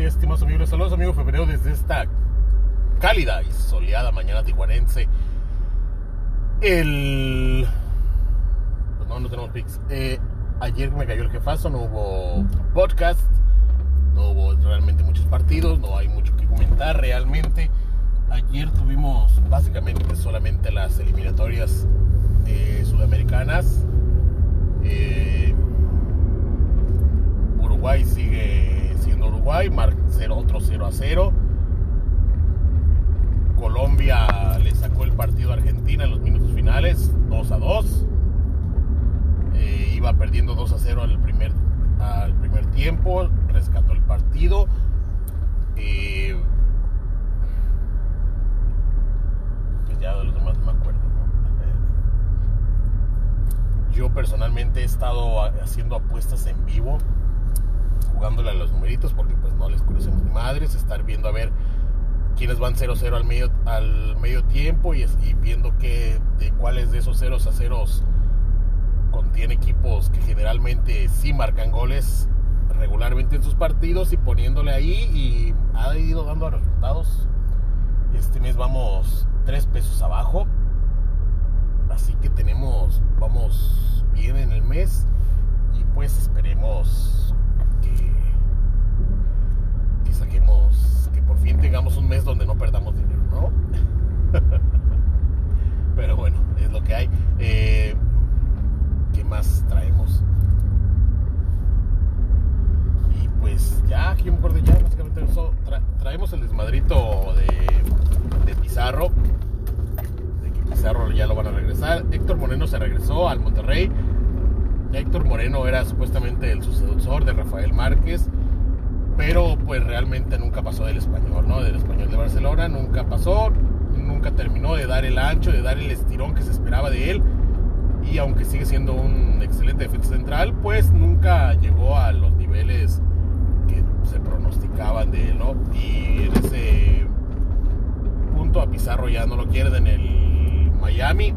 días, estimados amigos. Saludos, amigos febrero, desde esta cálida y soleada mañana tijuanense. El. Pues no, no tenemos pics. Eh, ayer me cayó el jefazo, no hubo podcast, no hubo realmente muchos partidos, no hay mucho que comentar realmente. Ayer tuvimos básicamente solamente las eliminatorias eh, sudamericanas. Eh, Uruguay sigue siendo Uruguay, mar, 0, otro 0 a 0. Colombia le sacó el partido Argentina en los minutos finales, 2 a 2. Eh, iba perdiendo 2 a 0 al primer, al primer tiempo, rescató el partido. Eh, pues ya de los demás no me acuerdo. Eh, yo personalmente he estado haciendo apuestas en vivo jugándole a los numeritos porque pues no les conocemos ni madres, estar viendo a ver quiénes van 0-0 al medio, al medio tiempo y, viendo que, de cuáles de esos ceros a ceros contiene equipos que generalmente sí marcan goles regularmente en sus partidos y poniéndole ahí y ha ido dando resultados. Este mes vamos 3 pesos abajo, así que tenemos, vamos bien en el mes y pues esperemos que saquemos, que por fin tengamos un mes donde no perdamos dinero, ¿no? Pero bueno, es lo que hay. Eh, ¿Qué más traemos? Y pues ya, aquí me acuerdo ya, básicamente traemos el desmadrito de, de Pizarro. De que Pizarro ya lo van a regresar. Héctor Moreno se regresó al Monterrey. Héctor Moreno era supuestamente el sucesor de Rafael Márquez, pero pues realmente nunca pasó del español, ¿no? Del español de Barcelona, nunca pasó, nunca terminó de dar el ancho, de dar el estirón que se esperaba de él. Y aunque sigue siendo un excelente defensa central, pues nunca llegó a los niveles que se pronosticaban de él, ¿no? Y en ese punto a Pizarro ya no lo quieren en el Miami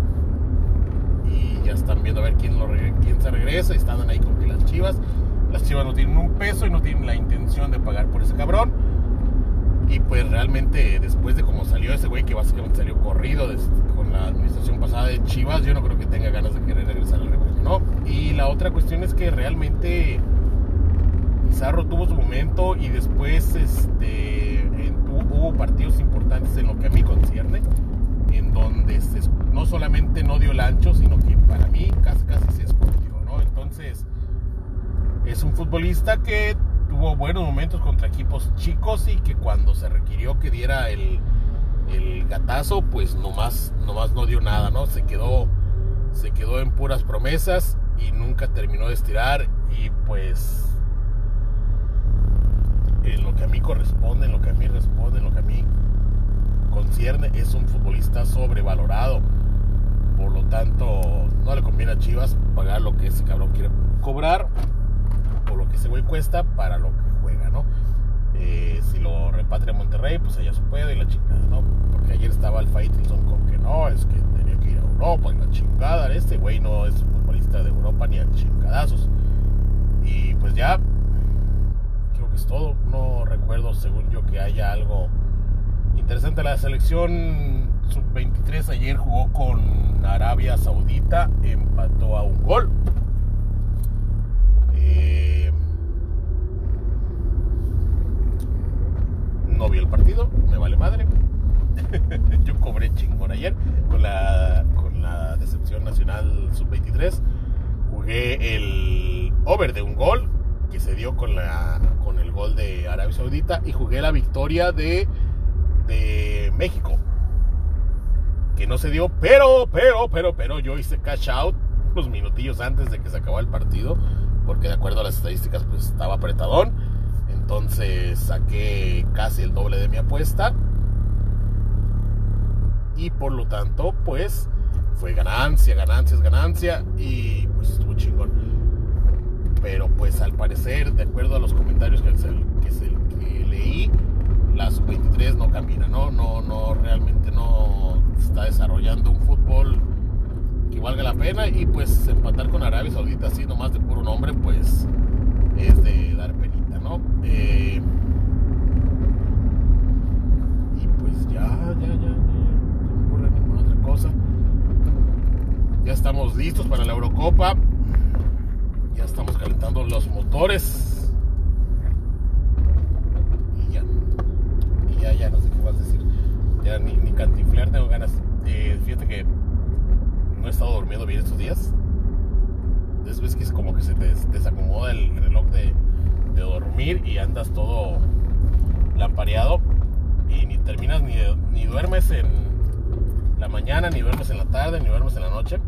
y ya están viendo a ver quién, quién se regresa. Y están ahí con que las chivas. Las chivas no tienen un peso y no tienen la intención de pagar por ese cabrón. Y pues realmente después de cómo salió ese güey que básicamente salió corrido con la administración pasada de Chivas, yo no creo que tenga ganas de querer regresar al rebaño, ¿no? Y la otra cuestión es que realmente Pizarro tuvo su momento y después este, en, hubo partidos importantes en lo que a mí concierne, en donde se, no solamente no dio el ancho, sino que es un futbolista que tuvo buenos momentos contra equipos chicos y que cuando se requirió que diera el, el gatazo, pues nomás, nomás no dio nada, ¿no? Se quedó, se quedó en puras promesas y nunca terminó de estirar y pues en lo que a mí corresponde, en lo que a mí responde, en lo que a mí concierne, es un futbolista sobrevalorado. Por lo tanto, no le conviene a Chivas pagar lo que ese cabrón quiere cobrar lo que ese güey cuesta para lo que juega, ¿no? Eh, si lo repatria a Monterrey, pues allá se puede y la chingada, ¿no? Porque ayer estaba el Faitelson con que no, es que tenía que ir a Europa y la chingada. Este güey no es futbolista de Europa ni a chingadazos. Y pues ya, creo que es todo. No recuerdo, según yo, que haya algo interesante. La selección sub-23 ayer jugó con Arabia Saudita, empató a un gol. Madre. Yo cobré chingón ayer con la, con la decepción nacional sub-23. Jugué el over de un gol que se dio con, la, con el gol de Arabia Saudita y jugué la victoria de, de México. Que no se dio, pero, pero, pero, pero yo hice cash out unos minutillos antes de que se acabara el partido porque de acuerdo a las estadísticas pues estaba apretadón. Entonces saqué casi el doble de mi apuesta. Y por lo tanto pues fue ganancia, ganancia, ganancia y pues estuvo chingón. Pero pues al parecer, de acuerdo a los comentarios que, que, se, que leí, la sub-23 no camina, ¿no? No, no, realmente no está desarrollando un fútbol que valga la pena y pues empatar con Arabia Saudita así nomás de puro nombre pues es de dar penita, Y ya. Y ya, ya no sé qué vas a decir. Ya ni, ni cantinflear tengo ganas. Fíjate que no he estado durmiendo bien estos días. Después que es como que se te desacomoda el reloj de, dormir y andas todo lampareado y ni terminas ni, ni duermes en la mañana, ni duermes en la tarde, ni duermes en la noche.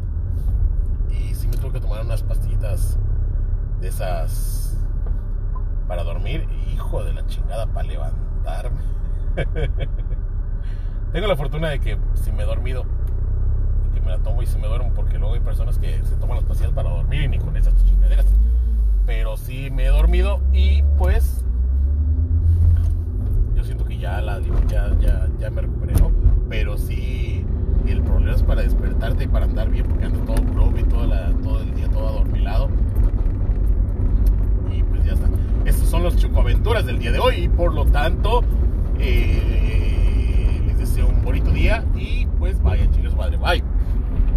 Y sí me tuve que tomar unas pastillitas de esas para dormir. Hijo de la chingada, para levantarme. Tengo la fortuna de que si me he dormido, que me la tomo y si me duermo, porque luego hay personas que se toman las pastillas para dormir y ni con esas chingaderas. Pero sí me he dormido y pues yo siento que ya la ya, ya, ya me recuperé, ¿no? Pero sí, el problema es para despertarte y para andar bien, porque ando todo lecturas del día de hoy y por lo tanto eh, les deseo un bonito día y pues vaya chicos, madre, bye.